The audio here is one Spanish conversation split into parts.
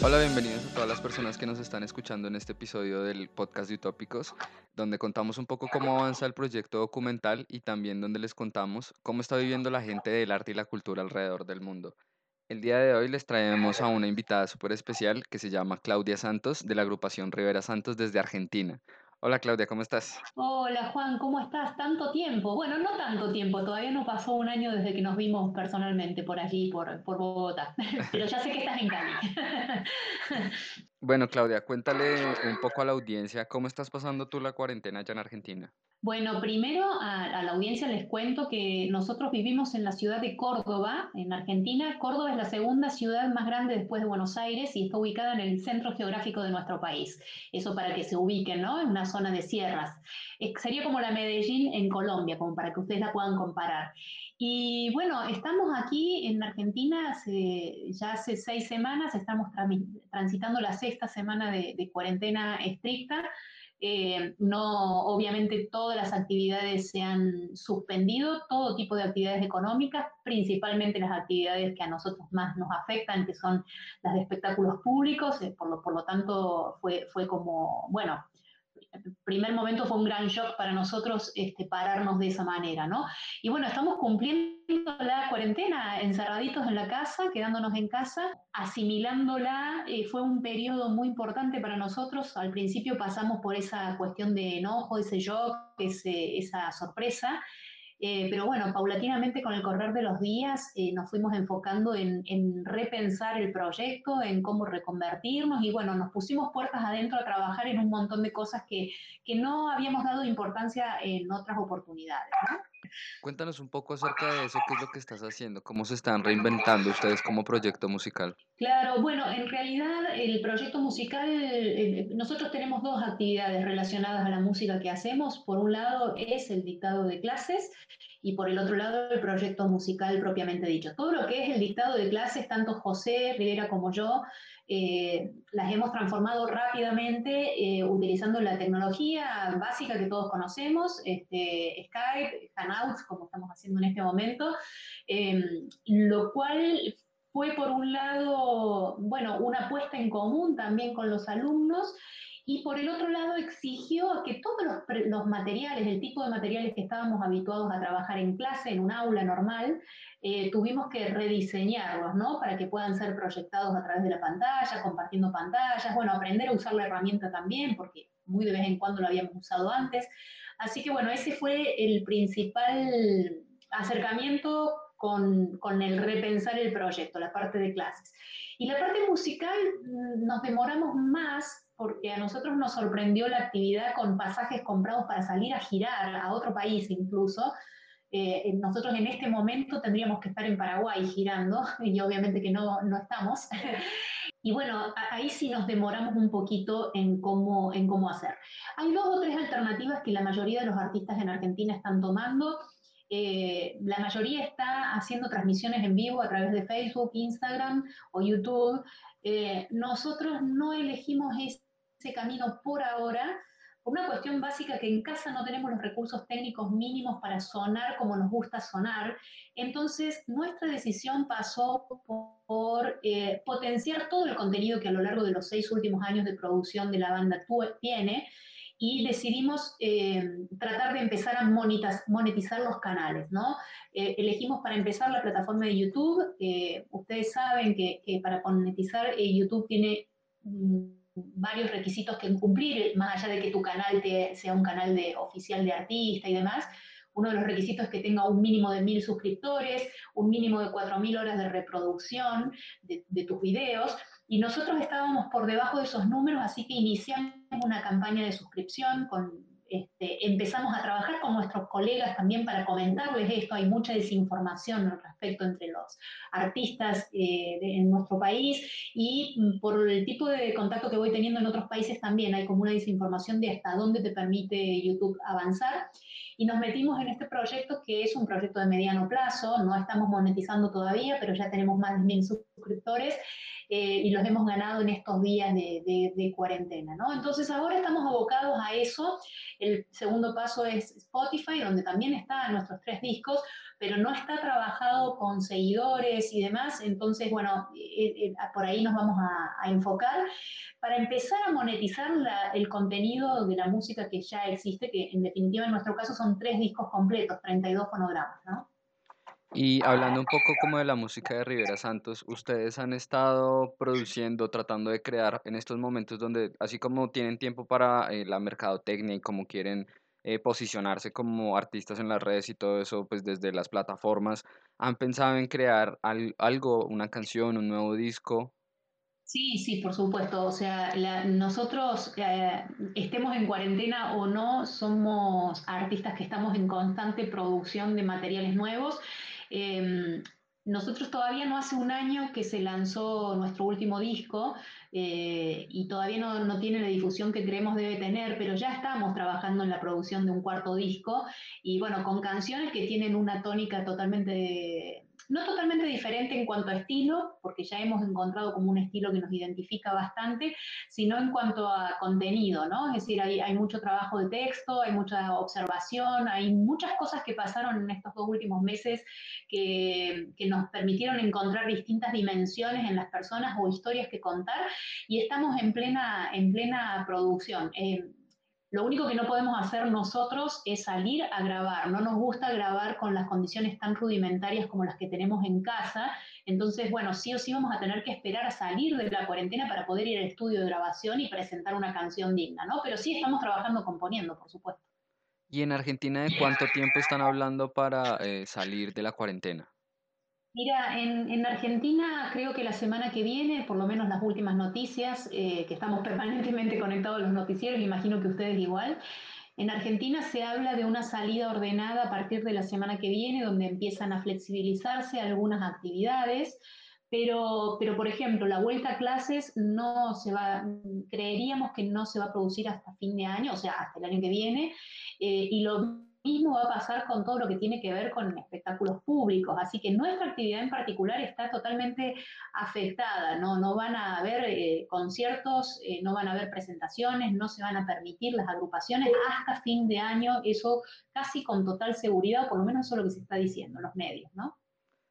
Hola, bienvenidos a todas las personas que nos están escuchando en este episodio del podcast de Utópicos, donde contamos un poco cómo avanza el proyecto documental y también donde les contamos cómo está viviendo la gente del arte y la cultura alrededor del mundo. El día de hoy les traemos a una invitada súper especial que se llama Claudia Santos de la agrupación Rivera Santos desde Argentina. Hola Claudia, ¿cómo estás? Hola Juan, ¿cómo estás? Tanto tiempo. Bueno, no tanto tiempo, todavía no pasó un año desde que nos vimos personalmente por allí, por, por Bogotá, pero ya sé que estás en Cali. Bueno, Claudia, cuéntale un poco a la audiencia cómo estás pasando tú la cuarentena allá en Argentina. Bueno, primero a, la audiencia les cuento que nosotros vivimos en la ciudad de Córdoba, en Argentina. Córdoba es la segunda ciudad más grande después de Buenos Aires y está ubicada en el centro geográfico de nuestro país. Eso para que se ubiquen, ¿no? En una zona de sierras. sería como la Medellín en Colombia, como para que ustedes la puedan comparar. Y bueno, estamos aquí en Argentina ya hace seis semanas, estamos transitando la sexta semana de, cuarentena estricta. Eh, no, obviamente todas las actividades se han suspendido, todo tipo de actividades económicas, principalmente las actividades que a nosotros más nos afectan, que son las de espectáculos públicos, eh, por, lo, por lo tanto fue, fue como, bueno, el primer momento fue un gran shock para nosotros este, pararnos de esa manera, ¿no? Y bueno, estamos cumpliendo la cuarentena, encerraditos en la casa, quedándonos en casa, asimilándola, eh, fue un periodo muy importante para nosotros. Al principio pasamos por esa cuestión de enojo, ese shock, ese, esa sorpresa, eh, pero bueno, paulatinamente con el correr de los días eh, nos fuimos enfocando en, repensar el proyecto, en cómo reconvertirnos y bueno, nos pusimos puertas adentro a trabajar en un montón de cosas que, que no habíamos dado importancia en otras oportunidades. Cuéntanos un poco acerca de eso, qué es lo que estás haciendo, cómo se están reinventando ustedes como proyecto musical. Claro, bueno, en realidad el proyecto musical, eh, nosotros tenemos dos actividades relacionadas a la música que hacemos. Por un lado es el dictado de clases y por el otro lado el proyecto musical propiamente dicho. Todo lo que es el dictado de clases, tanto José Rivera como yo, eh, las hemos transformado rápidamente eh, utilizando la tecnología básica que todos conocemos, este, Skype, Hangouts, como estamos haciendo en este momento, em, lo cual fue por un lado, bueno, una puesta en común también con los alumnos y por el otro lado exigió que todos los, materiales, el tipo de materiales que estábamos habituados a trabajar en clase, en un aula normal, eh, tuvimos que rediseñarlos, ¿no? Para que puedan ser proyectados a través de la pantalla, compartiendo pantallas, bueno, aprender a usar la herramienta también, porque muy de vez en cuando lo habíamos usado antes. Así que bueno, ese fue el principal acercamiento con, con, el repensar el proyecto, la parte de clases. Y la parte musical mm, nos demoramos más porque a nosotros nos sorprendió la actividad con pasajes comprados para salir a girar a otro país incluso. Eh, nosotros en este momento tendríamos que estar en Paraguay girando y obviamente que no, no estamos. y bueno, ahí sí nos demoramos un poquito en cómo, en cómo hacer. Hay dos o tres alternativas que la mayoría de los artistas en Argentina están tomando. Eh, la mayoría está haciendo transmisiones en vivo a través de Facebook, Instagram o YouTube. Eh, nosotros no elegimos ese camino por ahora, por una cuestión básica que en casa no tenemos los recursos técnicos mínimos para sonar como nos gusta sonar. Entonces, nuestra decisión pasó por eh, potenciar todo el contenido que a lo largo de los seis últimos años de producción de la banda tiene y decidimos eh, tratar de empezar a monetizar los canales, ¿no? Eh, elegimos para empezar la plataforma de YouTube. ustedes saben que, para monetizar YouTube tiene varios requisitos que cumplir, más allá de que tu canal te, sea un canal de, oficial de artista y demás. Uno de los requisitos es que tenga un mínimo de mil suscriptores, un mínimo de cuatro mil horas de reproducción de, de tus videos. Y nosotros estábamos por debajo de esos números, así que iniciamos una campaña de suscripción con este, empezamos a trabajar con nuestros colegas también para comentarles esto. Hay mucha desinformación al respecto entre los artistas eh, en nuestro país y mm, por el tipo de contacto que voy teniendo en otros países también hay como una desinformación de hasta dónde te permite YouTube avanzar. Y nos metimos en este proyecto que es un proyecto de mediano plazo, no estamos monetizando todavía, pero ya tenemos más de mil suscriptores eh, y los hemos ganado en estos días de, cuarentena. ¿no? Entonces ahora estamos abocados a eso el segundo paso es Spotify, donde también están nuestros tres discos, pero no está trabajado con seguidores y demás. Entonces, bueno, eh, por ahí nos vamos a, enfocar para empezar a monetizar el contenido de la música que ya existe, que en definitiva en nuestro caso son tres discos completos, 32 fonogramas, ¿no? Y hablando un poco como de la música de Rivera Santos, ustedes han estado produciendo, tratando de crear en estos momentos donde, así como tienen tiempo para eh, la mercadotecnia y como quieren eh, posicionarse como artistas en las redes y todo eso, pues desde las plataformas, ¿han pensado en crear algo, una canción, un nuevo disco? Sí, sí, por supuesto. O sea, nosotros, eh, estemos en cuarentena o no, somos artistas que estamos en constante producción de materiales nuevos Em, nosotros todavía no hace un año que se lanzó nuestro último disco eh, y todavía no, no, tiene la difusión que creemos debe tener, pero ya estamos trabajando en la producción de un cuarto disco y bueno, con canciones que tienen una tónica totalmente no totalmente diferente en cuanto a estilo, porque ya hemos encontrado como un estilo que nos identifica bastante, sino en cuanto a contenido, ¿no? Es decir, hay, mucho trabajo de texto, hay mucha observación, hay muchas cosas que pasaron en estos dos últimos meses que, que nos permitieron encontrar distintas dimensiones en las personas o historias que contar y estamos en plena, en plena producción. Eh, lo único que no podemos hacer nosotros es salir a grabar. No nos gusta grabar con las condiciones tan rudimentarias como las que tenemos en casa. Entonces, bueno, sí o sí vamos a tener que esperar a salir de la cuarentena para poder ir al estudio de grabación y presentar una canción digna, ¿no? Pero sí estamos trabajando componiendo, por supuesto. ¿Y en Argentina de cuánto tiempo están hablando para eh, salir de la cuarentena? Mira, en, Argentina creo que la semana que viene, por lo menos las últimas noticias, eh, que estamos permanentemente conectados a los noticieros, imagino que ustedes igual, en Argentina se habla de una salida ordenada a partir de la semana que viene, donde empiezan a flexibilizarse algunas actividades. Pero, pero, por ejemplo, la vuelta a clases no se va, creeríamos que no se va a producir hasta fin de año, o sea, hasta el año que viene, eh, y lo mismo va a pasar con todo lo que tiene que ver con espectáculos públicos. Así que nuestra actividad en particular está totalmente afectada. No, no van a haber eh, conciertos, eh, no van a haber presentaciones, no se van a permitir las agrupaciones hasta fin de año. Eso casi con total seguridad, por lo menos eso es lo que se está diciendo en los medios, ¿no?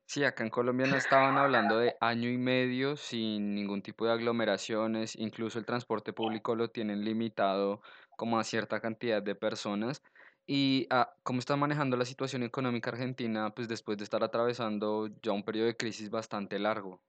Sí, acá en Colombia no estaban hablando de año y medio sin ningún tipo de aglomeraciones, incluso el transporte público lo tienen limitado como a cierta cantidad de personas. ¿Y ah, cómo está manejando la situación económica argentina, pues después de estar atravesando ya un periodo de crisis bastante largo?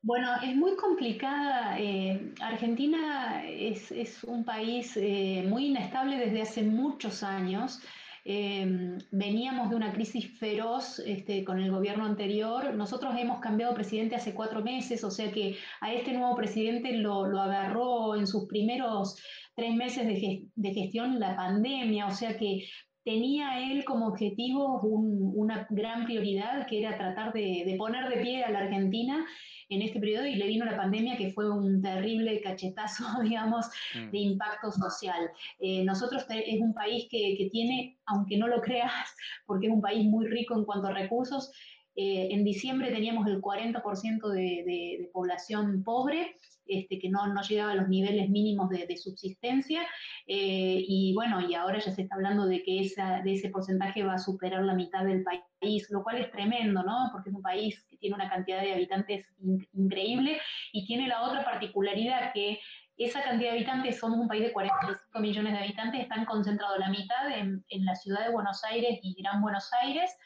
Bueno, es muy complicada. Eh, Argentina es, es, un país eh, muy inestable desde hace muchos años. Em, veníamos de una crisis feroz este, con el gobierno anterior. Nosotros hemos cambiado presidente hace cuatro meses, o sea que a este nuevo presidente lo, lo agarró en sus primeros tres meses de, gestión la pandemia, o sea que tenía él como objetivo una gran prioridad que era tratar de, poner de pie a la Argentina en este periodo y le vino la pandemia que fue un terrible cachetazo, digamos, mm. de impacto social. Eh, nosotros es un país que, tiene, aunque no lo creas, porque es un país muy rico en cuanto a recursos, eh, en diciembre teníamos el 40% de, población pobre este, que no, no, llegaba a los niveles mínimos de, subsistencia. Eh, y bueno, y ahora ya se está hablando de que esa, de ese porcentaje va a superar la mitad del país, lo cual es tremendo, ¿no? Porque es un país que tiene una cantidad de habitantes increíble y tiene la otra particularidad que esa cantidad de habitantes, somos un país de 45 millones de habitantes, están concentrados la mitad en, en la ciudad de Buenos Aires y Gran Buenos Aires,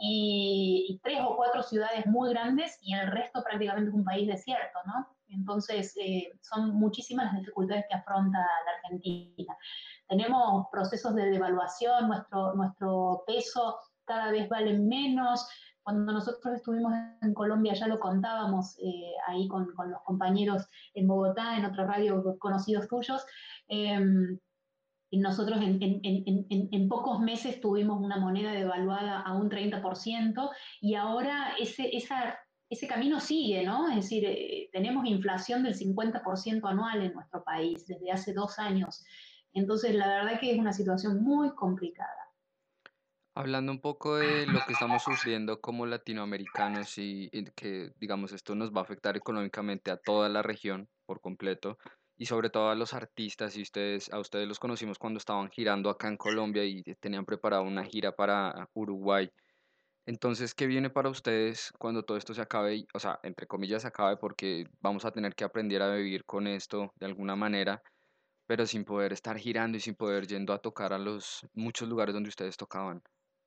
y, tres o cuatro ciudades muy grandes, y el resto prácticamente es un país desierto, ¿no? Entonces, eh, son muchísimas las dificultades que afronta la Argentina. Tenemos procesos de devaluación, nuestro, nuestro peso cada vez vale menos. Cuando nosotros estuvimos en Colombia ya lo contábamos eh, ahí con, los compañeros en Bogotá, en otra radio conocidos tuyos. Em, nosotros en, pocos meses tuvimos una moneda devaluada a un 30% y ahora ese camino sigue, ¿no? Es decir, eh, tenemos inflación del 50% anual en nuestro país desde hace dos años. Entonces, la verdad que es una situación muy complicada. Hablando un poco de lo que estamos sufriendo como latinoamericanos y, que, digamos, esto nos va a afectar económicamente a toda la región por completo y sobre todo a los artistas, y ustedes, a ustedes los conocimos cuando estaban girando acá en Colombia y tenían preparado una gira para Uruguay. Entonces, ¿qué viene para ustedes cuando todo esto se acabe? O sea, entre comillas se acabe porque vamos a tener que aprender a vivir con esto de alguna manera, pero sin poder estar girando y sin poder yendo a tocar a los muchos lugares donde ustedes tocaban.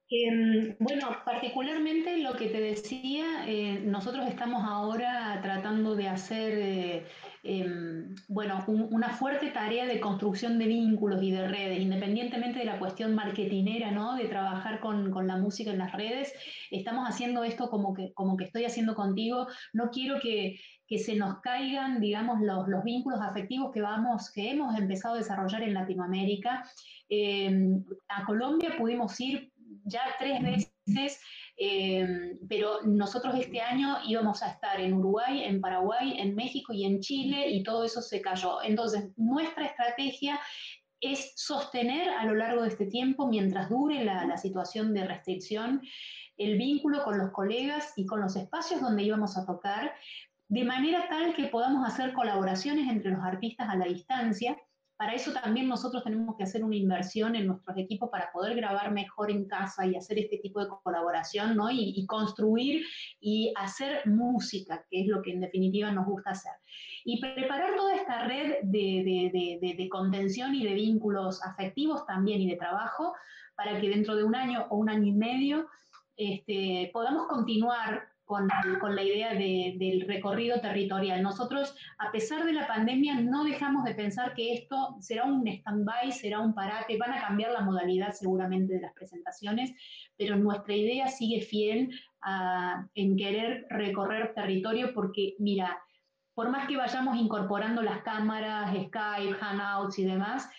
Em, bueno, particularmente lo que te decía, eh, nosotros estamos ahora tratando de hacer, eh, em, bueno, una fuerte tarea de construcción de vínculos y de redes, independientemente de la cuestión marketinera, ¿no? De trabajar con, con, la música en las redes. Estamos haciendo esto como que, como que estoy haciendo contigo. No quiero que, que se nos caigan, digamos, los, los, vínculos afectivos que, vamos, que hemos empezado a desarrollar en Latinoamérica. Em, a Colombia pudimos ir ya tres veces, eh, pero nosotros este año íbamos a estar en Uruguay, en Paraguay, en México y en Chile y todo eso se cayó. Entonces, nuestra estrategia es sostener a lo largo de este tiempo, mientras dure la, la situación de restricción, el vínculo con los colegas y con los espacios donde íbamos a tocar, de manera tal que podamos hacer colaboraciones entre los artistas a la distancia para eso también nosotros tenemos que hacer una inversión en nuestros equipos para poder grabar mejor en casa y hacer este tipo de colaboración, ¿no? Y, construir y hacer música, que es lo que en definitiva nos gusta hacer. Y preparar toda esta red de, contención y de vínculos afectivos también y de trabajo para que dentro de un año o un año y medio este, podamos continuar con, la idea del recorrido territorial. Nosotros, a pesar de la pandemia, no dejamos de pensar que esto será un stand-by, será un parate, van a cambiar la modalidad seguramente de las presentaciones, pero nuestra idea sigue fiel en querer recorrer territorio porque, mira, por más que vayamos incorporando las cámaras, Skype, Hangouts y demás,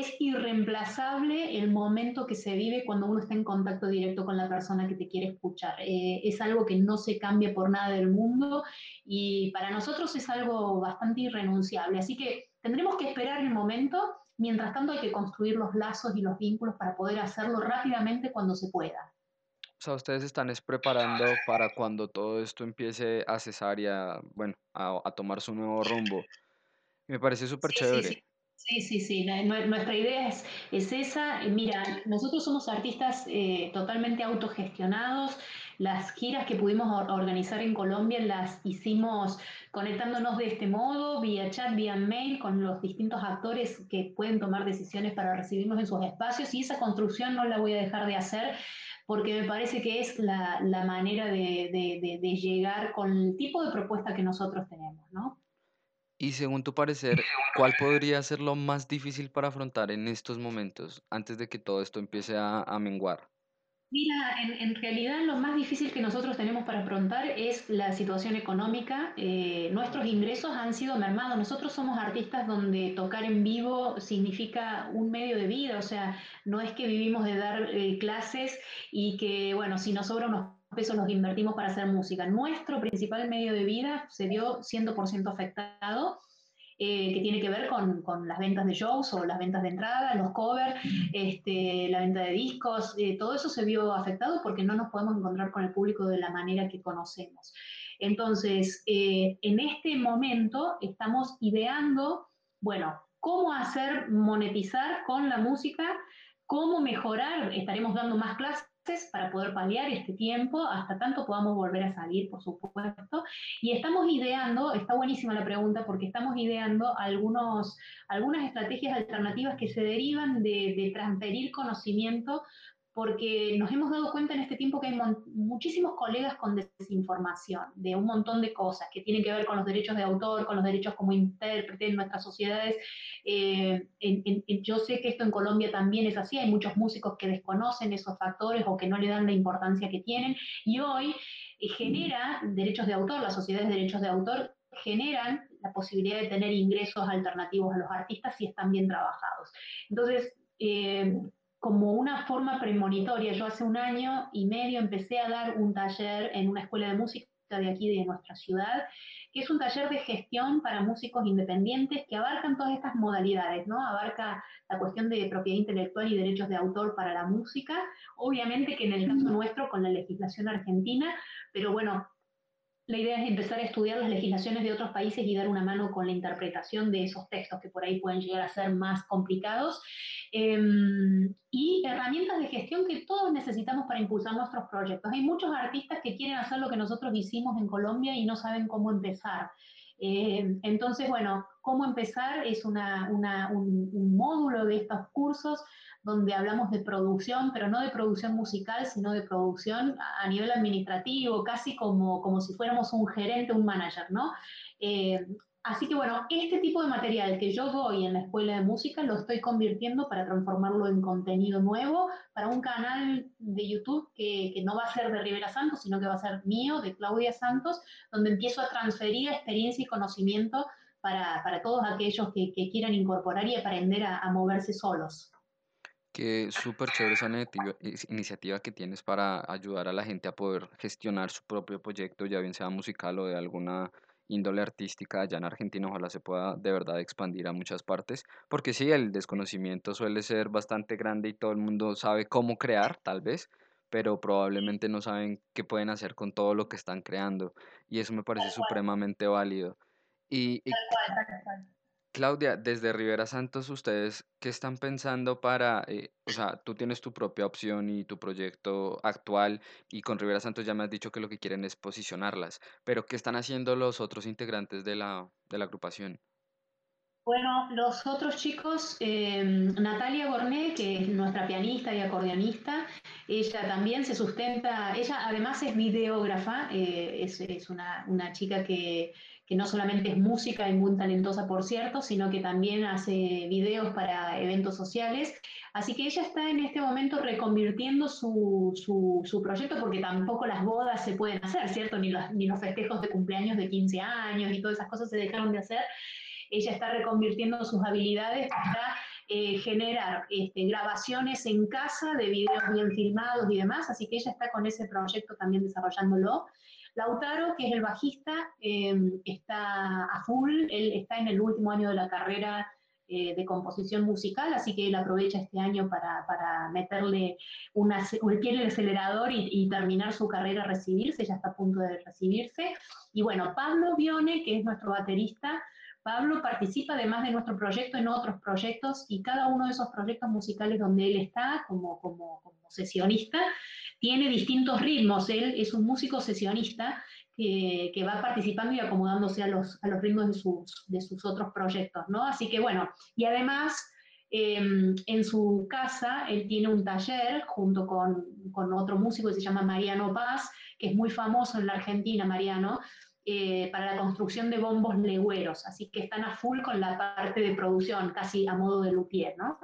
es irreemplazable el momento que se vive cuando uno está en contacto directo con la persona que te quiere escuchar. Eh, es algo que no se cambia por nada del mundo y para nosotros es algo bastante irrenunciable. Así que tendremos que esperar el momento. Mientras tanto hay que construir los lazos y los vínculos para poder hacerlo rápidamente cuando se pueda. O sea, ustedes están preparando para cuando todo esto empiece a cesar y a, bueno, a, tomar su nuevo rumbo. Me parece súper chévere. Sí, sí, sí, nuestra idea es, es esa. Mira, nosotros somos artistas eh, totalmente autogestionados. Las giras que pudimos organizar en Colombia las hicimos conectándonos de este modo, vía chat, vía mail, con los distintos actores que pueden tomar decisiones para recibirnos en sus espacios. Y esa construcción no la voy a dejar de hacer porque me parece que es la, manera de, de llegar con el tipo de propuesta que nosotros tenemos, ¿no? Y según tu parecer, ¿cuál podría ser lo más difícil para afrontar en estos momentos, antes de que todo esto empiece a, menguar? Mira, en, realidad lo más difícil que nosotros tenemos para afrontar es la situación económica. Eh, nuestros ingresos han sido mermados. Nosotros somos artistas donde tocar en vivo significa un medio de vida, o sea, no es que vivimos de dar eh, clases y que, bueno, si nos sobra unos pesos los invertimos para hacer música. Nuestro principal medio de vida se vio 100% afectado, eh, que tiene que ver con, con, las ventas de shows o las ventas de entrada, los covers, este, la venta de discos, eh, todo eso se vio afectado porque no nos podemos encontrar con el público de la manera que conocemos. Entonces, eh, en este momento estamos ideando, bueno, cómo hacer monetizar con la música, cómo mejorar, estaremos dando más clases para poder paliar este tiempo hasta tanto podamos volver a salir, por supuesto. Y estamos ideando, está buenísima la pregunta, porque estamos ideando algunos, algunas estrategias alternativas que se derivan de, de transferir conocimiento porque nos hemos dado cuenta en este tiempo que hay muchísimos colegas con desinformación de un montón de cosas que tienen que ver con los derechos de autor, con los derechos como intérprete en nuestras sociedades. Eh, yo sé que esto en Colombia también es así, hay muchos músicos que desconocen esos factores o que no le dan la importancia que tienen y hoy eh, genera derechos de autor, las sociedades de derechos de autor generan la posibilidad de tener ingresos alternativos a los artistas si están bien trabajados. Entonces, eh, como una forma premonitoria. Yo hace un año y medio empecé a dar un taller en una escuela de música de aquí, de nuestra ciudad, que es un taller de gestión para músicos independientes que abarcan todas estas modalidades, ¿no? Abarca la cuestión de propiedad intelectual y derechos de autor para la música, obviamente que en el caso nuestro con la legislación argentina, pero bueno, la idea es empezar a estudiar las legislaciones de otros países y dar una mano con la interpretación de esos textos que por ahí pueden llegar a ser más complicados. Em, y herramientas de gestión que todos necesitamos para impulsar nuestros proyectos. Hay muchos artistas que quieren hacer lo que nosotros hicimos en Colombia y no saben cómo empezar. Eh, entonces, bueno, cómo empezar es un, un, módulo de estos cursos donde hablamos de producción, pero no de producción musical, sino de producción a nivel administrativo, casi como, como si fuéramos un gerente, un manager, ¿no? Eh, así que bueno, este tipo de material que yo doy en la escuela de música lo estoy convirtiendo para transformarlo en contenido nuevo para un canal de YouTube que, que, no va a ser de Rivera Santos, sino que va a ser mío, de Claudia Santos, donde empiezo a transferir experiencia y conocimiento para, para todos aquellos que, quieran incorporar y aprender a moverse solos. Qué súper chévere esa iniciativa que tienes para ayudar a la gente a poder gestionar su propio proyecto, ya bien sea musical o de alguna índole artística allá en Argentina, ojalá se pueda de verdad expandir a muchas partes, porque sí, el desconocimiento suele ser bastante grande y todo el mundo sabe cómo crear, tal vez, pero probablemente no saben qué pueden hacer con todo lo que están creando, y eso me parece supremamente válido. Y, y Claudia, desde Rivera Santos, ¿ustedes qué están pensando para, eh, o sea, tú tienes tu propia opción y tu proyecto actual y con Rivera Santos ya me has dicho que lo que quieren es posicionarlas, pero ¿qué están haciendo los otros integrantes de la, de la agrupación? Bueno, los otros chicos, em, Natalia Gorné, que es nuestra pianista y acordeonista, ella también se sustenta, ella además es videógrafa, eh, es, es una, una chica que que no solamente es música y muy talentosa, por cierto, sino que también hace videos para eventos sociales. Así que ella está en este momento reconvirtiendo su, su, proyecto porque tampoco las bodas se pueden hacer, ¿cierto? Ni los, ni los festejos de cumpleaños de 15 años y todas esas cosas se dejaron de hacer. Ella está reconvirtiendo sus habilidades para eh, generar este, grabaciones en casa de videos bien filmados y demás, así que ella está con ese proyecto también desarrollándolo. Lautaro, que es el bajista, em, está a full, él está en el último año de la carrera eh, de composición musical, así que él aprovecha este año para, meterle una, el acelerador y, terminar su carrera, recibirse, ya está a punto de recibirse. Y bueno, Pablo Vione, que es nuestro baterista, Pablo participa además de nuestro proyecto en otros proyectos y cada uno de esos proyectos musicales donde él está como, como, como sesionista tiene distintos ritmos. Él es un músico sesionista que, que, va participando y acomodándose a los, a los ritmos de sus, de sus otros proyectos, ¿no? Así que bueno, y además em, en su casa él tiene un taller junto con, con, otro músico que se llama Mariano Paz, que es muy famoso en la Argentina, Mariano, eh, para la construcción de bombos legüeros, así que están a full con la parte de producción, casi a modo de luthier, ¿no?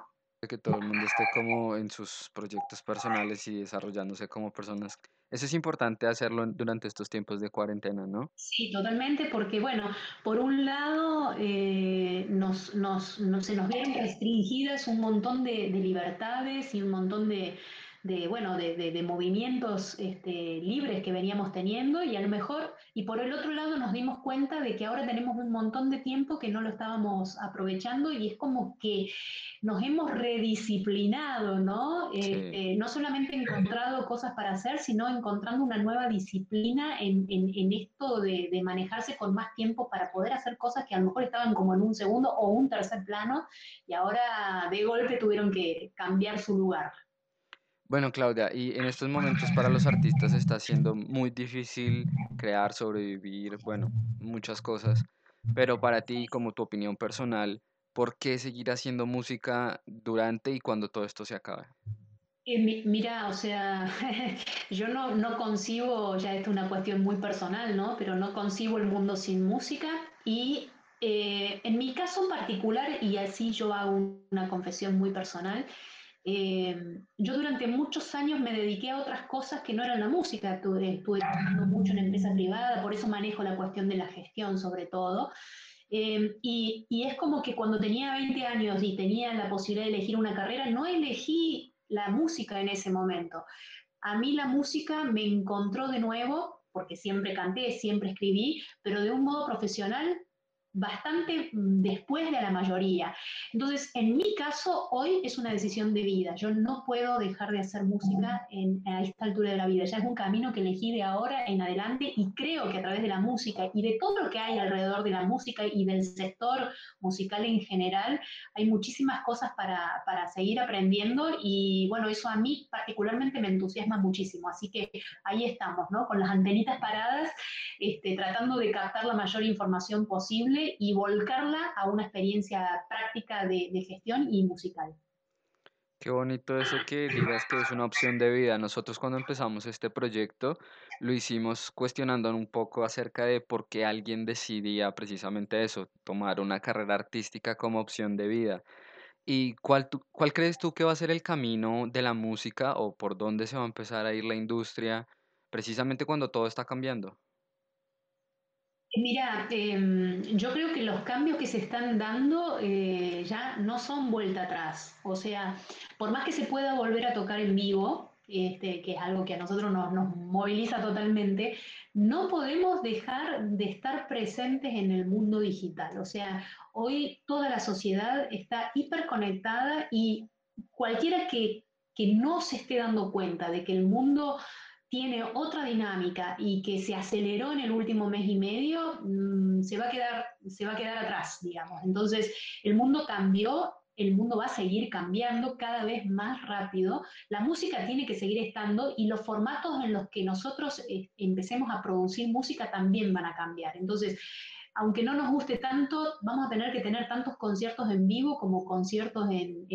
Que todo el mundo esté como en sus proyectos personales y desarrollándose como personas. Eso es importante hacerlo durante estos tiempos de cuarentena, ¿no? Sí, totalmente, porque bueno, por un lado eh, nos, nos, se nos ven restringidas un montón de libertades y un montón de, de, bueno, de, de, movimientos este, libres que veníamos teniendo y a lo mejor, y por el otro lado nos dimos cuenta de que ahora tenemos un montón de tiempo que no lo estábamos aprovechando y es como que nos hemos redisciplinado, ¿no? Este, no solamente encontrado cosas para hacer, sino encontrando una nueva disciplina en, en, en esto de, de, manejarse con más tiempo para poder hacer cosas que a lo mejor estaban como en un segundo o un tercer plano y ahora de golpe tuvieron que cambiar su lugar. Bueno, Claudia, y en estos momentos para los artistas está siendo muy difícil crear, sobrevivir, bueno, muchas cosas, pero para ti, como tu opinión personal, ¿por qué seguir haciendo música durante y cuando todo esto se acabe? Eh, mira, o sea, yo no, no concibo, ya esto es una cuestión muy personal, ¿no? Pero no concibo el mundo sin música y eh, en mi caso en particular, y así yo hago una confesión muy personal, eh, yo durante muchos años me dediqué a otras cosas que no eran la música, estuve, estuve trabajando mucho en empresa privada, por eso manejo la cuestión de la gestión sobre todo. Eh, y, y, es como que cuando tenía 20 años y tenía la posibilidad de elegir una carrera, no elegí la música en ese momento. A mí la música me encontró de nuevo, porque siempre canté, siempre escribí, pero de un modo profesional bastante mm, después de la mayoría. Entonces, en mi caso, hoy es una decisión de vida. Yo no puedo dejar de hacer música en, a esta altura de la vida. Ya es un camino que elegí de ahora en adelante y creo que a través de la música y de todo lo que hay alrededor de la música y del sector musical en general, hay muchísimas cosas para, para seguir aprendiendo y bueno, eso a mí particularmente me entusiasma muchísimo. Así que ahí estamos, ¿no? Con las antenitas paradas, este, tratando de captar la mayor información posible y volcarla a una experiencia práctica de, gestión y musical. Qué bonito eso que digas que es una opción de vida. Nosotros cuando empezamos este proyecto lo hicimos cuestionando un poco acerca de por qué alguien decidía precisamente eso, tomar una carrera artística como opción de vida. ¿Y cuál, cuál crees tú que va a ser el camino de la música o por dónde se va a empezar a ir la industria precisamente cuando todo está cambiando? Mira, em, yo creo que los cambios que se están dando eh, ya no son vuelta atrás. O sea, por más que se pueda volver a tocar en vivo, este, que es algo que a nosotros nos, nos, moviliza totalmente, no podemos dejar de estar presentes en el mundo digital. O sea, hoy toda la sociedad está hiperconectada y cualquiera que, que no se esté dando cuenta de que el mundo tiene otra dinámica y que se aceleró en el último mes y medio, mm, se, va a quedar, se va a quedar atrás, digamos. Entonces, el mundo cambió, el mundo va a seguir cambiando cada vez más rápido, la música tiene que seguir estando y los formatos en los que nosotros eh, empecemos a producir música también van a cambiar. Entonces, aunque no nos guste tanto, vamos a tener que tener tantos conciertos en vivo como conciertos en,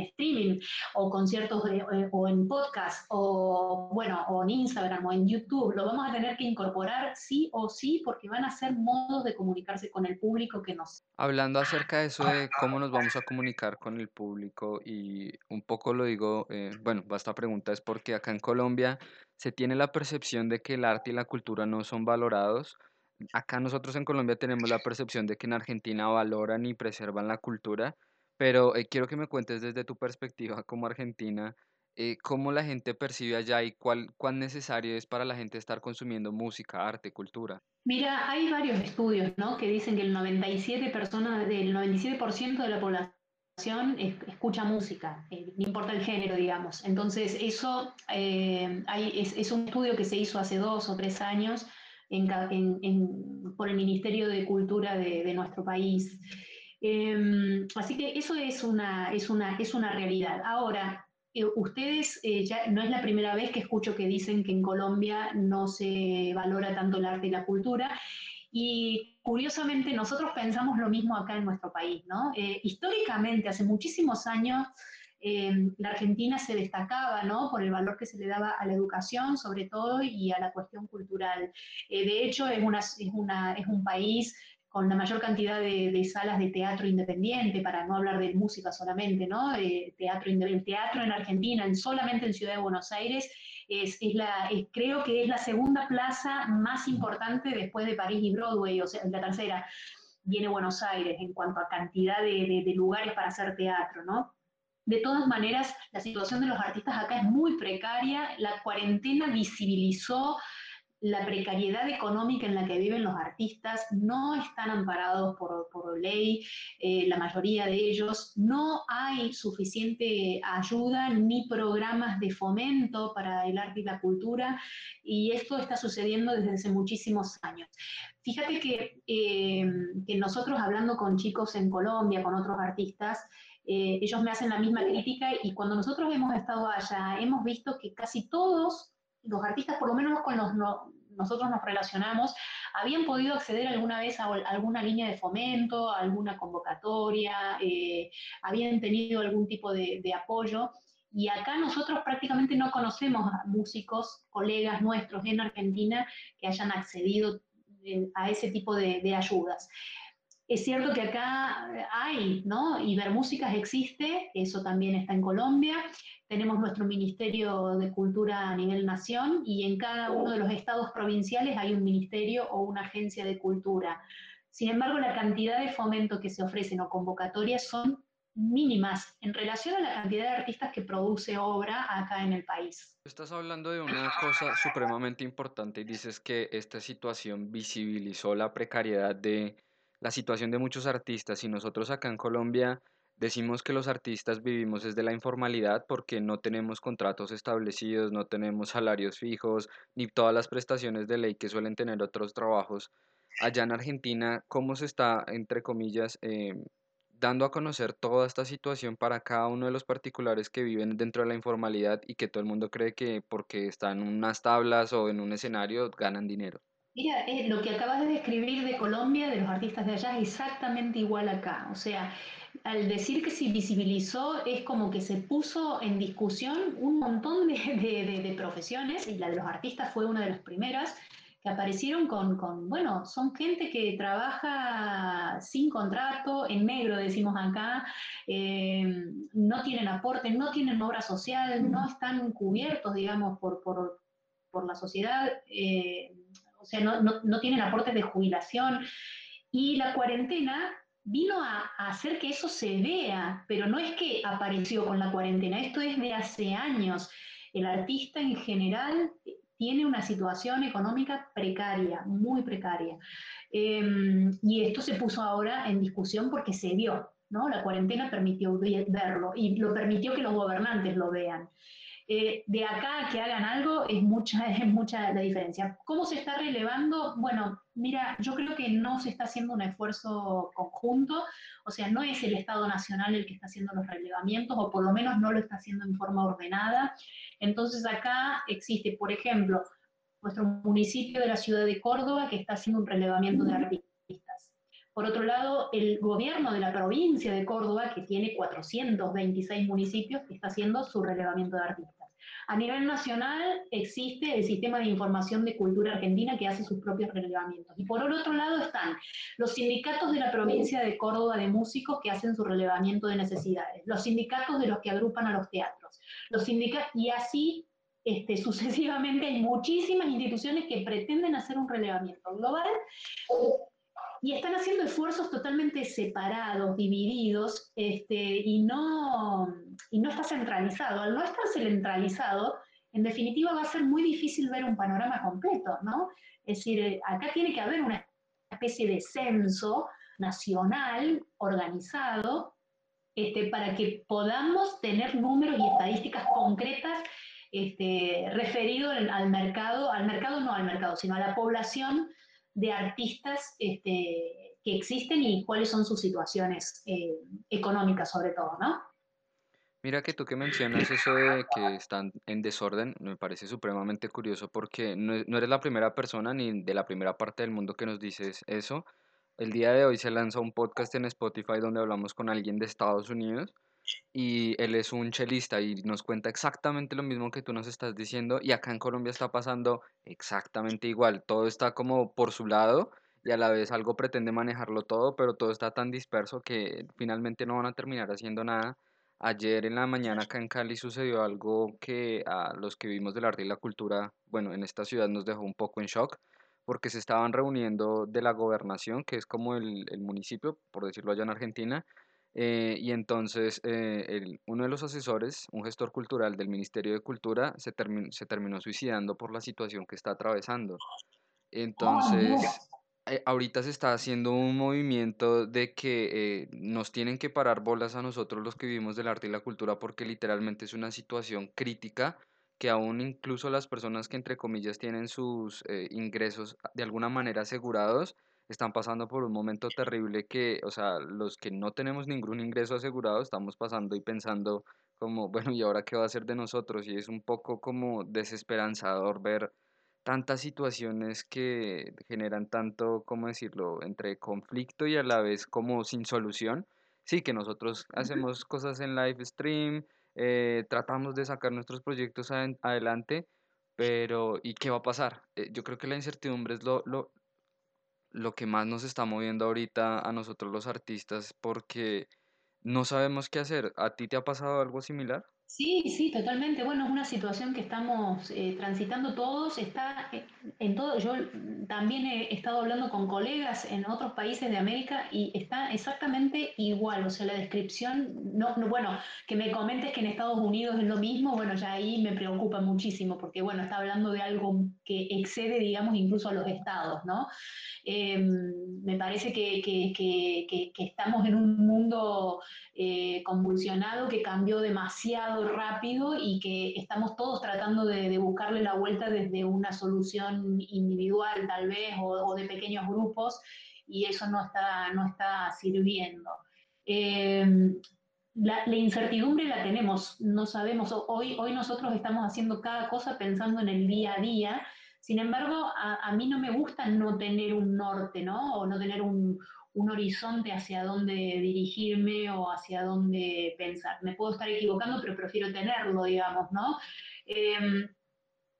streaming o conciertos eh, o en podcast o bueno, o en Instagram o en YouTube. Lo vamos a tener que incorporar sí o sí porque van a ser modos de comunicarse con el público que nos... Hablando acerca de eso de cómo nos vamos a comunicar con el público y un poco lo digo, eh, bueno, esta pregunta es porque acá en Colombia se tiene la percepción de que el arte y la cultura no son valorados acá nosotros en Colombia tenemos la percepción de que en Argentina valoran y preservan la cultura, pero eh, quiero que me cuentes desde tu perspectiva como argentina, eh, cómo la gente percibe allá y cuál, cuán necesario es para la gente estar consumiendo música, arte, cultura. Mira, hay varios estudios ¿no? que dicen que el 97%, personas, del 97 de la población escucha música, eh, no importa el género, digamos. Entonces, eso es, es, un estudio que se hizo hace dos o tres años por el Ministerio de Cultura de, nuestro país. Em, así que eso es una, es una, es una realidad. Ahora, eh, ustedes, eh, ya no es la primera vez que escucho que dicen que en Colombia no se valora tanto el arte y la cultura. Y curiosamente nosotros pensamos lo mismo acá en nuestro país, ¿no? Eh, históricamente, hace muchísimos años, Em, la Argentina se destacaba ¿no? por el valor que se le daba a la educación, sobre todo, y a la cuestión cultural. Eh, de hecho, es, una, es, una, es un país con la mayor cantidad de, salas de teatro independiente, para no hablar de música solamente, ¿no? teatro, el teatro en Argentina, en, solamente en Ciudad de Buenos Aires, es, es la, creo que es la segunda plaza más importante después de París y Broadway, o sea, la tercera viene Buenos Aires en cuanto a cantidad de, de lugares para hacer teatro, ¿no? De todas maneras, la situación de los artistas acá es muy precaria. La cuarentena visibilizó la precariedad económica en la que viven los artistas, no están amparados por, por ley, eh, la mayoría de ellos, no hay suficiente ayuda ni programas de fomento para el arte y la cultura, y esto está sucediendo desde hace muchísimos años. Fíjate que, eh, que nosotros hablando con chicos en Colombia, con otros artistas, eh, ellos me hacen la misma crítica y cuando nosotros hemos estado allá, hemos visto que casi todos los artistas, por lo menos con los nosotros nos relacionamos, habían podido acceder alguna vez a, alguna línea de fomento, a alguna convocatoria, eh, habían tenido algún tipo de, apoyo. Y acá nosotros prácticamente no conocemos músicos, colegas nuestros en Argentina, que hayan accedido a ese tipo de, de ayudas. Es cierto que acá eh, hay, ¿no? Ibermúsicas existe, eso también está en Colombia. Tenemos nuestro Ministerio de Cultura a nivel nación y en cada uno de los estados provinciales hay un ministerio o una agencia de cultura. Sin embargo, la cantidad de fomento que se ofrecen o convocatorias son mínimas en relación a la cantidad de artistas que produce obra acá en el país. Estás hablando de una cosa supremamente importante y dices que esta situación visibilizó la precariedad de la situación de muchos artistas y nosotros acá en Colombia decimos que los artistas vivimos desde la informalidad porque no tenemos contratos establecidos, no tenemos salarios fijos, ni todas las prestaciones de ley que suelen tener otros trabajos. Allá en Argentina, ¿cómo se está, entre comillas, em, dando a conocer toda esta situación para cada uno de los particulares que viven dentro de la informalidad y que todo el mundo cree que porque están en unas tablas o en un escenario ganan dinero? Mira, lo que acabas de describir de Colombia, de los artistas de allá, es exactamente igual acá. O sea, al decir que se visibilizó, es como que se puso en discusión un montón de, profesiones, y la de los artistas fue una de las primeras, que aparecieron con, bueno, son gente que trabaja sin contrato, en negro decimos acá, eh, no tienen aporte, no tienen obra social, no están cubiertos, digamos, por, por, la sociedad, eh, sea, no, no, no, tienen aportes de jubilación. Y la cuarentena vino a, hacer que eso se vea, pero no es que apareció con la cuarentena, esto es de hace años. El artista en general tiene una situación económica precaria, muy precaria. Eh, y esto se puso ahora en discusión porque se vio, ¿no? La cuarentena permitió verlo y lo permitió que los gobernantes lo vean. Eh, de acá a que hagan algo es mucha, es mucha la diferencia. ¿Cómo se está relevando? Bueno, mira, yo creo que no se está haciendo un esfuerzo conjunto, o sea, no es el Estado Nacional el que está haciendo los relevamientos, o por lo menos no lo está haciendo en forma ordenada. Entonces acá existe, por ejemplo, nuestro municipio de la ciudad de Córdoba que está haciendo un relevamiento de artistas. Por otro lado, el gobierno de la provincia de Córdoba, que tiene 426 municipios, está haciendo su relevamiento de artistas. A nivel nacional existe el Sistema de Información de Cultura Argentina que hace sus propios relevamientos. Y por otro lado están los sindicatos de la provincia de Córdoba de músicos que hacen su relevamiento de necesidades, los sindicatos de los que agrupan a los teatros, los sindicatos, y así este, sucesivamente hay muchísimas instituciones que pretenden hacer un relevamiento global y están haciendo esfuerzos totalmente separados, divididos, este, y, no, y no está centralizado. Al no estar centralizado, en definitiva va a ser muy difícil ver un panorama completo, ¿no? Es decir, eh, acá tiene que haber una especie de censo nacional organizado este, para que podamos tener números y estadísticas concretas este, referido al mercado, al mercado no al mercado, sino a la población de artistas este, que existen y cuáles son sus situaciones eh, económicas sobre todo, ¿no? Mira que tú que mencionas eso de que están en desorden, me parece supremamente curioso porque no, no eres la primera persona ni de la primera parte del mundo que nos dices eso. El día de hoy se lanza un podcast en Spotify donde hablamos con alguien de Estados Unidos y él es un chelista y nos cuenta exactamente lo mismo que tú nos estás diciendo y acá en Colombia está pasando exactamente igual, todo está como por su lado y a la vez algo pretende manejarlo todo, pero todo está tan disperso que finalmente no van a terminar haciendo nada. Ayer en la mañana acá en Cali sucedió algo que a los que vivimos del arte y la cultura, bueno, en esta ciudad nos dejó un poco en shock, porque se estaban reuniendo de la gobernación, que es como el, el municipio, por decirlo allá en Argentina, eh, y entonces eh, el, uno de los asesores, un gestor cultural del Ministerio de Cultura, se, termi se terminó suicidando por la situación que está atravesando. Entonces, eh, ahorita se está haciendo un movimiento de que nos tienen que parar bolas a nosotros los que vivimos del arte y la cultura porque literalmente es una situación crítica que aún incluso las personas que entre comillas tienen sus ingresos de alguna manera asegurados, están pasando por un momento terrible que, o sea, los que no tenemos ningún ingreso asegurado estamos pasando y pensando como, bueno, ¿y ahora qué va a hacer de nosotros? Y es un poco como desesperanzador ver tantas situaciones que generan tanto, ¿cómo decirlo?, entre conflicto y a la vez como sin solución. Sí, que nosotros hacemos cosas en live stream, eh, tratamos de sacar nuestros proyectos adelante, pero ¿y qué va a pasar? Eh, yo creo que la incertidumbre es lo, lo, lo que más nos está moviendo ahorita a nosotros los artistas porque no sabemos qué hacer. ¿A ti te ha pasado algo similar? Sí, sí, totalmente. Bueno, es una situación que estamos eh, transitando todos. Está eh, en todo. Yo también he estado hablando con colegas en otros países de América y está exactamente igual. O sea, la descripción, no, no, bueno, que me comentes que en Estados Unidos es lo mismo, bueno, ya ahí me preocupa muchísimo porque, bueno, está hablando de algo que excede, digamos, incluso a los estados, ¿no? Em, me parece que, que, que, que, estamos en un mundo eh, convulsionado que cambió demasiado rápido y que estamos todos tratando de, buscarle la vuelta desde una solución individual tal vez o, de pequeños grupos y eso no está, no está sirviendo. Em, la, incertidumbre la tenemos, no sabemos, hoy, hoy nosotros estamos haciendo cada cosa pensando en el día a día sin embargo, a, mí no me gusta no tener un norte, ¿no? O no tener un, horizonte hacia dónde dirigirme o hacia dónde pensar. Me puedo estar equivocando, pero prefiero tenerlo, digamos, ¿no? Em,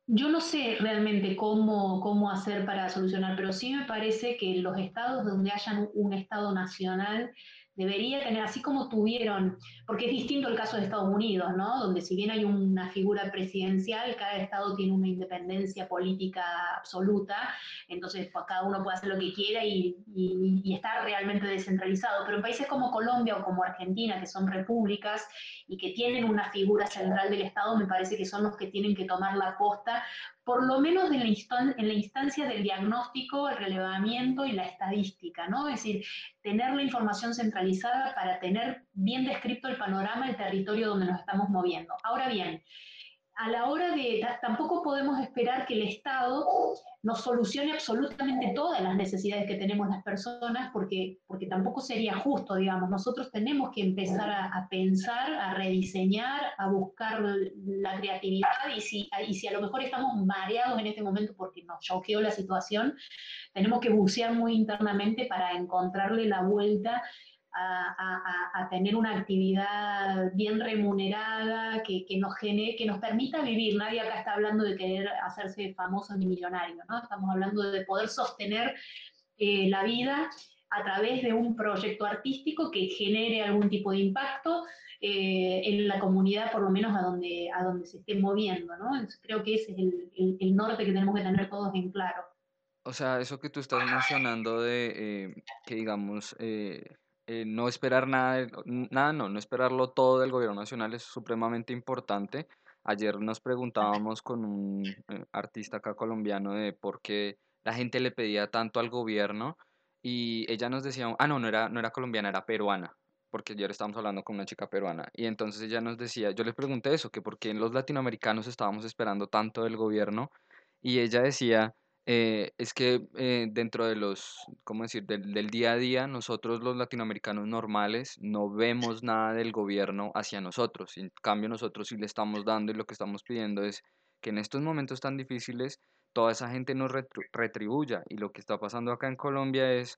yo no sé realmente cómo, cómo hacer para solucionar, pero sí me parece que los estados donde hayan un estado nacional debería tener, así como tuvieron, porque es distinto el caso de Estados Unidos, ¿no? Donde si bien hay una figura presidencial, cada estado tiene una independencia política absoluta, entonces pues, cada uno puede hacer lo que quiera y, y, y realmente descentralizado. Pero en países como Colombia o como Argentina, que son repúblicas y que tienen una figura central del Estado, me parece que son los que tienen que tomar la costa por lo menos en la, en la instancia del diagnóstico, el relevamiento y la estadística, ¿no? Es decir, tener la información centralizada para tener bien descrito el panorama, el territorio donde nos estamos moviendo. Ahora bien, a la hora de, tampoco podemos esperar que el Estado nos solucione absolutamente todas las necesidades que tenemos las personas, porque, porque tampoco sería justo, digamos. Nosotros tenemos que empezar a, pensar, a rediseñar, a buscar la creatividad, y si, y si a lo mejor estamos mareados en este momento porque nos choqueó la situación, tenemos que bucear muy internamente para encontrarle la vuelta a, tener una actividad bien remunerada, que, nos genere, que nos permita vivir. Nadie acá está hablando de querer hacerse famoso ni millonario, ¿no? Estamos hablando de poder sostener eh, la vida a través de un proyecto artístico que genere algún tipo de impacto eh, en la comunidad, por lo menos a donde, a donde se esté moviendo, ¿no? creo que ese es el, el, norte que tenemos que tener todos en claro. O sea, eso que tú estás mencionando de eh, que, digamos, no esperar nada, nada, no, no esperarlo todo del gobierno nacional es supremamente importante. Ayer nos preguntábamos con un eh, artista acá colombiano de por qué la gente le pedía tanto al gobierno y ella nos decía, ah, no, no era, no era colombiana, era peruana, porque ayer estábamos hablando con una chica peruana. Y entonces ella nos decía, yo le pregunté eso, que por qué en los latinoamericanos estábamos esperando tanto del gobierno y ella decía eh, es que eh, dentro de los, ¿cómo decir?, del, del, día a día, nosotros los latinoamericanos normales no vemos nada del gobierno hacia nosotros. En cambio, nosotros sí le estamos dando y lo que estamos pidiendo es que en estos momentos tan difíciles toda esa gente nos retribuya. Y lo que está pasando acá en Colombia es,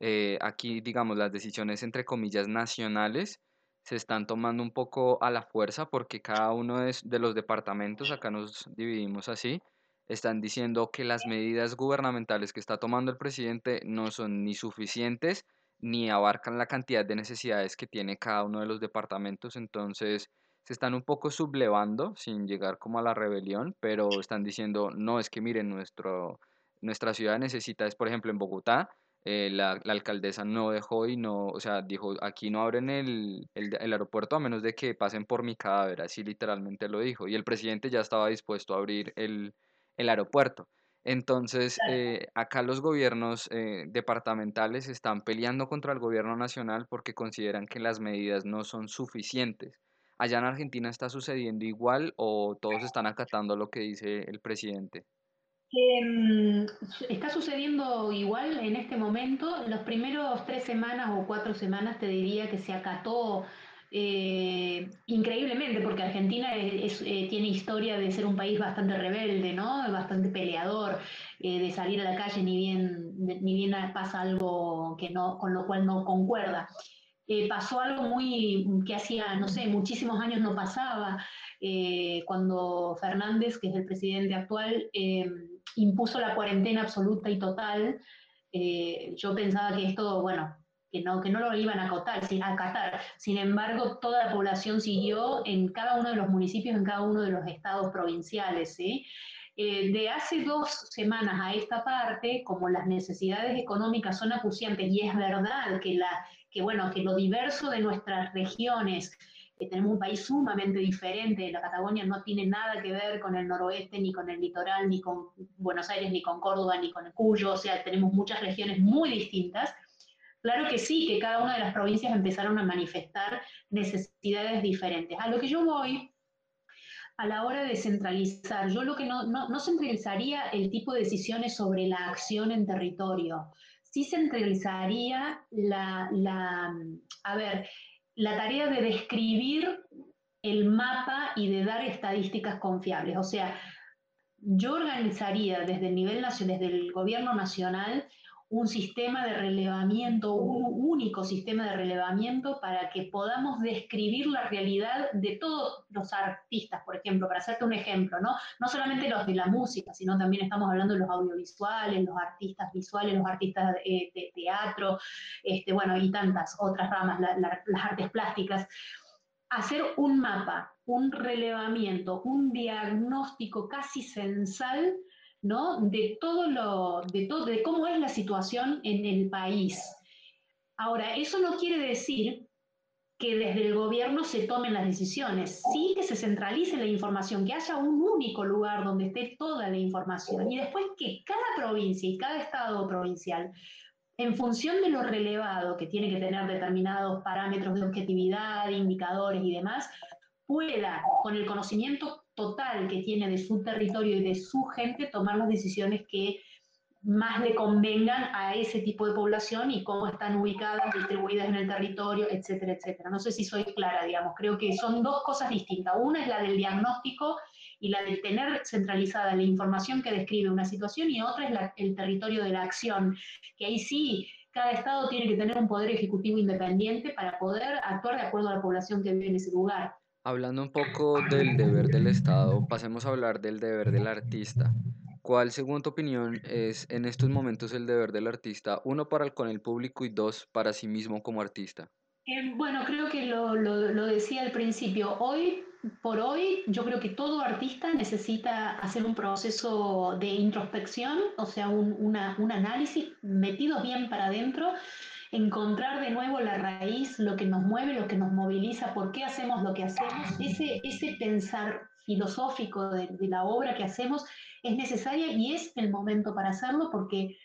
eh, aquí, digamos, las decisiones entre comillas nacionales se están tomando un poco a la fuerza porque cada uno de, de los departamentos, acá nos dividimos así, están diciendo que las medidas gubernamentales que está tomando el presidente no son ni suficientes ni abarcan la cantidad de necesidades que tiene cada uno de los departamentos. Entonces se están un poco sublevando sin llegar como a la rebelión, pero están diciendo, no, es que miren, nuestro, nuestra ciudad necesita, es por ejemplo en Bogotá, eh, la, alcaldesa no dejó y no, o sea, dijo, aquí no abren el, el, aeropuerto a menos de que pasen por mi cadáver, así literalmente lo dijo. Y el presidente ya estaba dispuesto a abrir el, el aeropuerto. Entonces, eh, acá los gobiernos eh, departamentales están peleando contra el gobierno nacional porque consideran que las medidas no son suficientes. ¿Allá en Argentina está sucediendo igual o todos están acatando lo que dice el presidente? Em, está sucediendo igual en este momento. Los primeros tres semanas o cuatro semanas te diría que se acató eh, increíblemente, porque Argentina eh, tiene historia de ser un país bastante rebelde, ¿no? Bastante peleador, eh, de salir a la calle ni bien, ni bien pasa algo que no, con lo cual no concuerda. pasó algo muy que hacía, no sé, muchísimos años no pasaba, cuando Fernández, que es el presidente actual, impuso la cuarentena absoluta y total. yo pensaba que esto, bueno, que no, que no lo iban a acotar, sin, acatar. Sin embargo, toda la población siguió en cada uno de los municipios, en cada uno de los estados provinciales. ¿sí? Eh, de hace dos semanas a esta parte, como las necesidades económicas son acuciantes y es verdad que, la, que, bueno, que lo diverso de nuestras regiones, que tenemos un país sumamente diferente, la Patagonia no tiene nada que ver con el noroeste, ni con el litoral, ni con Buenos Aires, ni con Córdoba, ni con Cuyo, o sea, tenemos muchas regiones muy distintas. Claro que sí, que cada una de las provincias empezaron a manifestar necesidades diferentes. A lo que yo voy, a la hora de centralizar, yo lo que no, centralizaría el tipo de decisiones sobre la acción en territorio, sí centralizaría la, la a ver, la tarea de describir el mapa y de dar estadísticas confiables. O sea, yo organizaría desde el nivel desde el gobierno nacional, un sistema de relevamiento, un único sistema de relevamiento para que podamos describir la realidad de todos los artistas, por ejemplo, para hacerte un ejemplo, ¿no? No solamente los de la música, sino también estamos hablando de los audiovisuales, los artistas visuales, los artistas de, teatro, este, bueno, y tantas otras ramas, las artes plásticas. Hacer un mapa, un relevamiento, un diagnóstico casi censal de todo lo, de todo, de cómo es la situación en el país. Ahora, eso no quiere decir que desde el gobierno se tomen las decisiones, sí que se centralice la información, que haya un único lugar donde esté toda la información. Y después que cada provincia y cada estado provincial, en función de lo relevado que tiene que tener determinados parámetros de objetividad, indicadores y demás, pueda, con el conocimiento total que tiene de su territorio y de su gente, tomar las decisiones que más le convengan a ese tipo de población y cómo están ubicadas, distribuidas en el territorio, etcétera, etcétera. No sé si soy clara, digamos, creo que son dos cosas distintas. Una es la del diagnóstico y la de tener centralizada la información que describe una situación y otra es el territorio de la acción, que ahí sí cada estado tiene que tener un poder ejecutivo independiente para poder actuar de acuerdo a la población que vive en ese lugar. Hablando un poco del deber del Estado, pasemos a hablar del deber del artista. ¿Cuál, según tu opinión, es en estos momentos el deber del artista, uno para el, con el público y dos para sí mismo como artista? Eh, bueno, creo que lo, lo, decía al principio. Hoy, por hoy, yo creo que todo artista necesita hacer un proceso de introspección, o sea, un, una, un análisis metido bien para adentro encontrar de nuevo la raíz, lo que nos mueve, lo que nos moviliza, por qué hacemos lo que hacemos, ese, ese pensar filosófico de, la obra que hacemos es necesaria y es el momento para hacerlo porque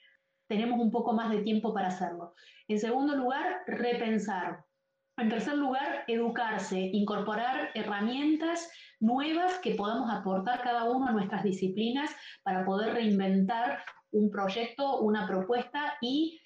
tenemos un poco más de tiempo para hacerlo. En segundo lugar, repensar. En tercer lugar, educarse, incorporar herramientas nuevas que podamos aportar cada uno a nuestras disciplinas para poder reinventar un proyecto, una propuesta y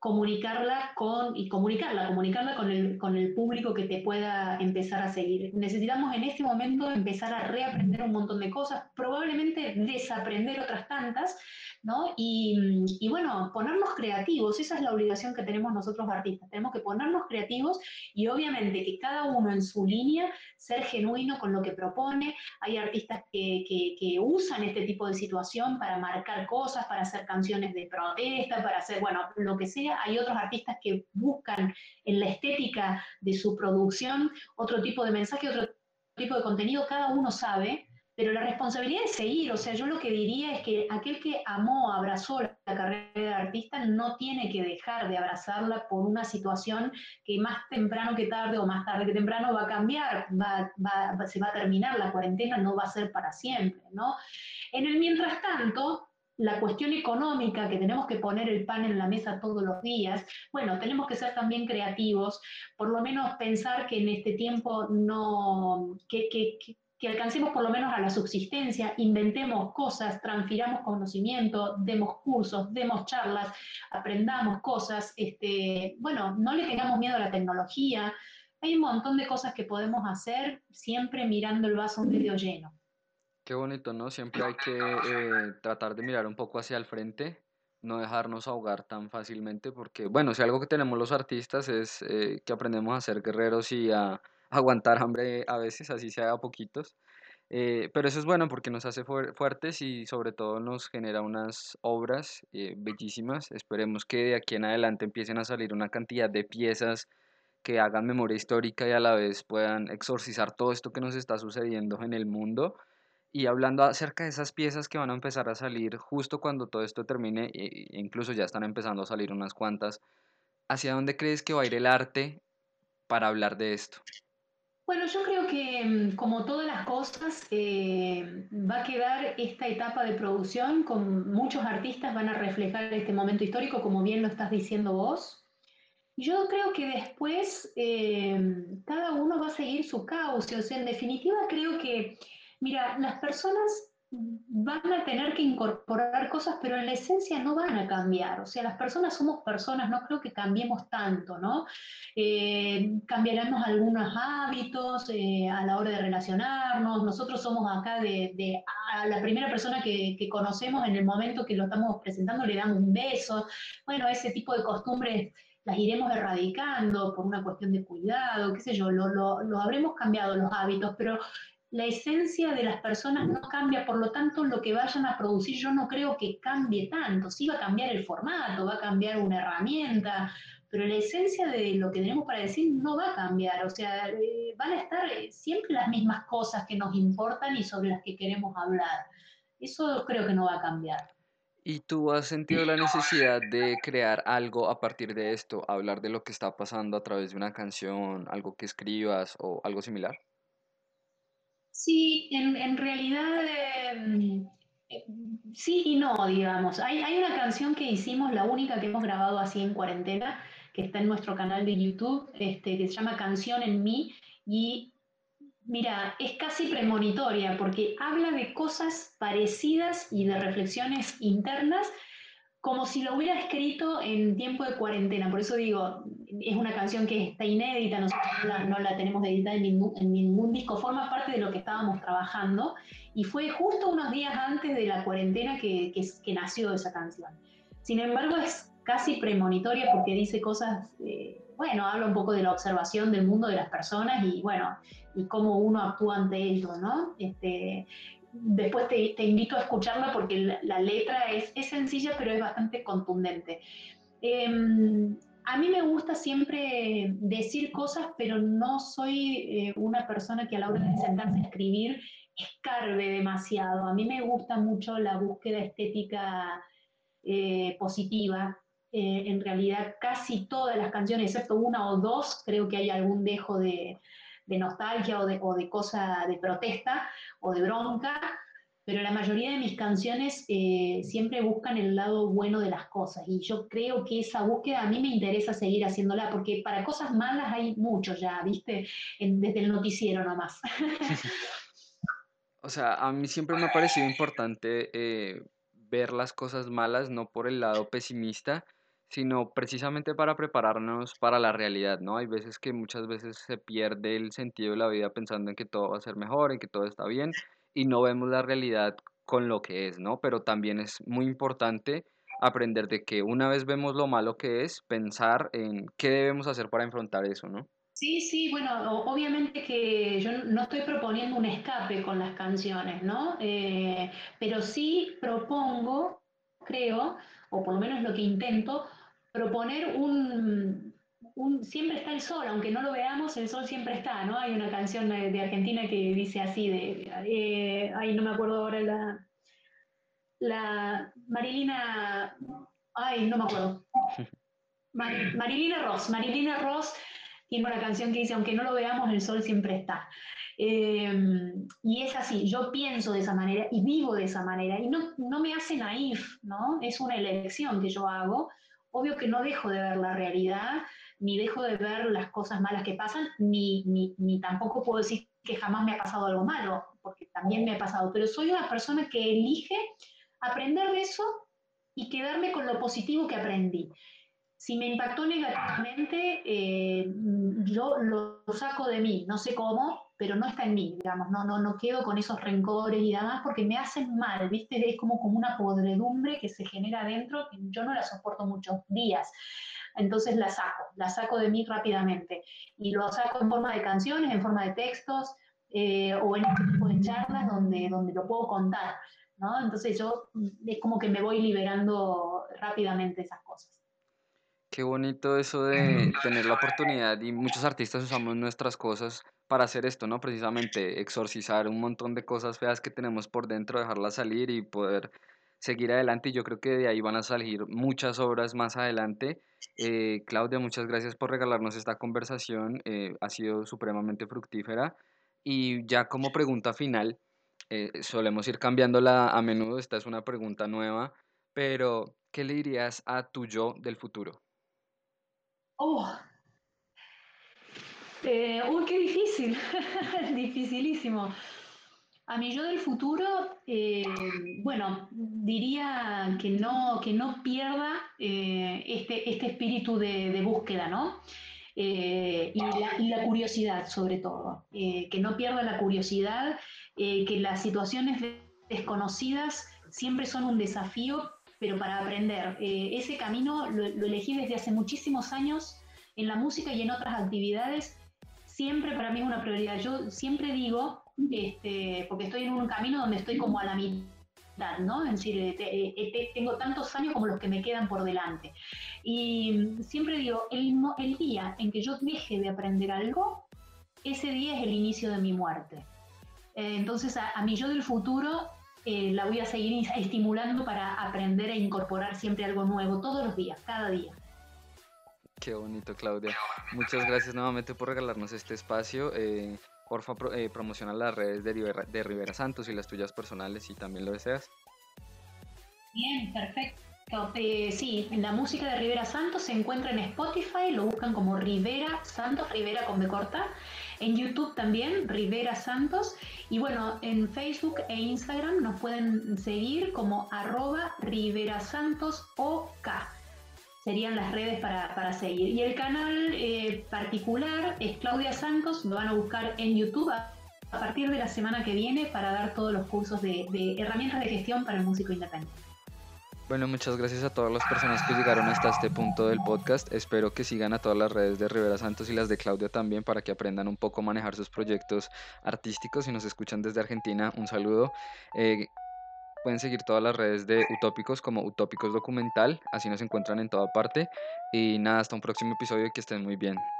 comunicarla con, y comunicarla, comunicarla con el, con el público que te pueda empezar a seguir. Necesitamos en este momento empezar a reaprender un montón de cosas, probablemente desaprender otras tantas, ¿no? Y, y, bueno, ponernos creativos, esa es la obligación que tenemos nosotros artistas, tenemos que ponernos creativos y obviamente que cada uno en su línea ser genuino con lo que propone. Hay artistas que, usan este tipo de situación para marcar cosas, para hacer canciones de protesta, para hacer, bueno, lo que sea hay otros artistas que buscan en la estética de su producción otro tipo de mensaje, otro tipo de contenido, cada uno sabe, pero la responsabilidad es seguir, o sea, yo lo que diría es que aquel que amó, abrazó la carrera de artista, no tiene que dejar de abrazarla por una situación que más temprano que tarde o más tarde que temprano va a cambiar, va, se va a terminar la cuarentena, no va a ser para siempre, ¿no? En el mientras tanto, la cuestión económica, que tenemos que poner el pan en la mesa todos los días, bueno, tenemos que ser también creativos, por lo menos pensar que en este tiempo no, que, alcancemos por lo menos a la subsistencia, inventemos cosas, transfiramos conocimiento, demos cursos, demos charlas, aprendamos cosas, este, bueno, no le tengamos miedo a la tecnología, hay un montón de cosas que podemos hacer siempre mirando el vaso medio lleno. Qué bonito, ¿no? Siempre hay que eh, tratar de mirar un poco hacia el frente, no dejarnos ahogar tan fácilmente, porque, bueno, si algo que tenemos los artistas es eh, que aprendemos a ser guerreros y a aguantar hambre a veces, así sea a poquitos. Eh, pero eso es bueno porque nos hace fuertes y sobre todo nos genera unas obras eh, bellísimas. Esperemos que de aquí en adelante empiecen a salir una cantidad de piezas que hagan memoria histórica y a la vez puedan exorcizar todo esto que nos está sucediendo en el mundo. Y hablando acerca de esas piezas que van a empezar a salir justo cuando todo esto termine, e incluso ya están empezando a salir unas cuantas, ¿hacia dónde crees que va a ir el arte para hablar de esto? Bueno, yo creo que mm, como todas las cosas, eh, va a quedar esta etapa de producción con muchos artistas van a reflejar este momento histórico, como bien lo estás diciendo vos. Yo creo que después eh, cada uno va a seguir su cauce. O sea, en definitiva creo que, mira, las personas van a tener que incorporar cosas, pero en la esencia no van a cambiar. O sea, las personas somos personas, no creo que cambiemos tanto, ¿no? Eh, cambiaremos algunos hábitos eh, a la hora de relacionarnos. Nosotros somos acá de, a la primera persona que, conocemos en el momento que lo estamos presentando, le damos un beso. Bueno, ese tipo de costumbres las iremos erradicando por una cuestión de cuidado, qué sé yo, lo, lo habremos cambiado los hábitos, pero la esencia de las personas no cambia, por lo tanto lo que vayan a producir yo no creo que cambie tanto, sí va a cambiar el formato, va a cambiar una herramienta, pero la esencia de lo que tenemos para decir no va a cambiar, o sea, eh, van a estar eh, siempre las mismas cosas que nos importan y sobre las que queremos hablar. Eso creo que no va a cambiar. ¿Y tú has sentido la necesidad de crear algo a partir de esto, hablar de lo que está pasando a través de una canción, algo que escribas o algo similar? Sí, en, realidad em, eh, sí y no, digamos. Hay, una canción que hicimos, la única que hemos grabado así en cuarentena, que está en nuestro canal de YouTube, este, que se llama Canción en mí, y mira, es casi premonitoria porque habla de cosas parecidas y de reflexiones internas como si lo hubiera escrito en tiempo de cuarentena. Por eso digo, es una canción que está inédita, nosotros no la, tenemos editada en ningún, disco, forma parte de lo que estábamos trabajando y fue justo unos días antes de la cuarentena que, que, nació esa canción. Sin embargo, es casi premonitoria porque dice cosas, eh, bueno, habla un poco de la observación del mundo de las personas y bueno, y cómo uno actúa ante ello, ¿no? Este, después te, invito a escucharla porque la, letra es, sencilla pero es bastante contundente. Em, a mí me gusta siempre decir cosas, pero no soy eh, una persona que a la hora de sentarse a escribir escarbe demasiado. A mí me gusta mucho la búsqueda estética eh, positiva. Eh, en realidad, casi todas las canciones, excepto una o dos, creo que hay algún dejo de, nostalgia o de, o de cosa de protesta o de bronca, pero la mayoría de mis canciones eh, siempre buscan el lado bueno de las cosas y yo creo que esa búsqueda a mí me interesa seguir haciéndola porque para cosas malas hay mucho ya, ¿viste? desde el noticiero nomás. o sea, a mí siempre me ha parecido importante eh, ver las cosas malas, no por el lado pesimista, sino precisamente para prepararnos para la realidad, ¿no? Hay veces que muchas veces se pierde el sentido de la vida pensando en que todo va a ser mejor, en que todo está bien, y no vemos la realidad con lo que es, ¿no? Pero también es muy importante aprender de que una vez vemos lo malo que es, pensar en qué debemos hacer para enfrentar eso, ¿no? Sí, sí, bueno, obviamente que yo no estoy proponiendo un escape con las canciones, ¿no? Eh, pero sí propongo, creo, o por lo menos lo que intento, proponer un, siempre está el sol, aunque no lo veamos, el sol siempre está, ¿no? Hay una canción de, Argentina que dice así, de, eh, ay, no me acuerdo ahora la, la Marilina, ay, no me acuerdo. Marilina Ross, Marilina Ross tiene una canción que dice, aunque no lo veamos, el sol siempre está. Eh, y es así, yo pienso de esa manera y vivo de esa manera, y no, no me hace naif, ¿no? Es una elección que yo hago, obvio que no dejo de ver la realidad, ni dejo de ver las cosas malas que pasan, ni, ni, tampoco puedo decir que jamás me ha pasado algo malo, porque también me ha pasado, pero soy una persona que elige aprender de eso y quedarme con lo positivo que aprendí. Si me impactó negativamente, eh, yo lo saco de mí, no sé cómo, pero no está en mí, digamos, no, no, no quedo con esos rencores y demás porque me hacen mal, ¿viste? Es como, como una podredumbre que se genera adentro que yo no la soporto muchos días. Entonces la saco, la saco de mí rápidamente y lo saco en forma de canciones, en forma de textos, eh, o en este tipo de charlas donde, donde lo puedo contar, ¿no? Entonces yo es como que me voy liberando rápidamente esas cosas. Qué bonito eso de tener la oportunidad y muchos artistas usamos nuestras cosas para hacer esto, ¿no? Precisamente exorcizar un montón de cosas feas que tenemos por dentro, dejarlas salir y poder seguir adelante. Y yo creo que de ahí van a salir muchas obras más adelante. Eh, Claudia, muchas gracias por regalarnos esta conversación. eh, ha sido supremamente fructífera. Y ya como pregunta final, eh, solemos ir cambiándola a menudo. Esta es una pregunta nueva, pero ¿qué le dirías a tu yo del futuro? Oh, uy, qué difícil, dificilísimo. A mi yo del futuro, eh, bueno, diría que no, que no pierda eh, este, este espíritu de, búsqueda, ¿no? Eh, y, la, curiosidad sobre todo, que no pierda la curiosidad, que las situaciones de- desconocidas siempre son un desafío, pero para aprender. Ese camino lo elegí desde hace muchísimos años en la música y en otras actividades, siempre para mí es una prioridad. Yo siempre digo, este, porque estoy en un camino donde estoy como a la mitad, ¿no? Es decir, eh, eh, te- tengo tantos años como los que me quedan por delante. Y siempre digo, el, día en que yo deje de aprender algo, ese día es el inicio de mi muerte. Eh, entonces, a, a mi yo del futuro eh, la voy a seguir estimulando para aprender e incorporar siempre algo nuevo, todos los días, cada día. Qué bonito, Claudia. Muchas gracias nuevamente por regalarnos este espacio. Eh, porfa, pro- eh, las redes de Rivera, de Rivera Santos y las tuyas personales si también lo deseas. Bien, perfecto. Eh, sí, la música de Rivera Santos se encuentra en Spotify, lo buscan como Rivera Santos, Rivera con B corta. En YouTube también, Rivera Santos. Y bueno, en Facebook e Instagram nos pueden seguir como arroba Rivera Santos OK. Serían las redes para, para seguir. Y el canal eh, particular es Claudia Santos, lo van a buscar en YouTube a, partir de la semana que viene para dar todos los cursos de, de herramientas de gestión para el músico independiente. Bueno, muchas gracias a todas las personas que llegaron hasta este punto del podcast. Espero que sigan a todas las redes de Rivera Santos y las de Claudia también para que aprendan un poco a manejar sus proyectos artísticos. Si nos escuchan desde Argentina, un saludo. Eh, pueden seguir todas las redes de Utópicos como Utópicos Documental, así nos encuentran en toda parte. Y nada, hasta un próximo episodio y que estén muy bien.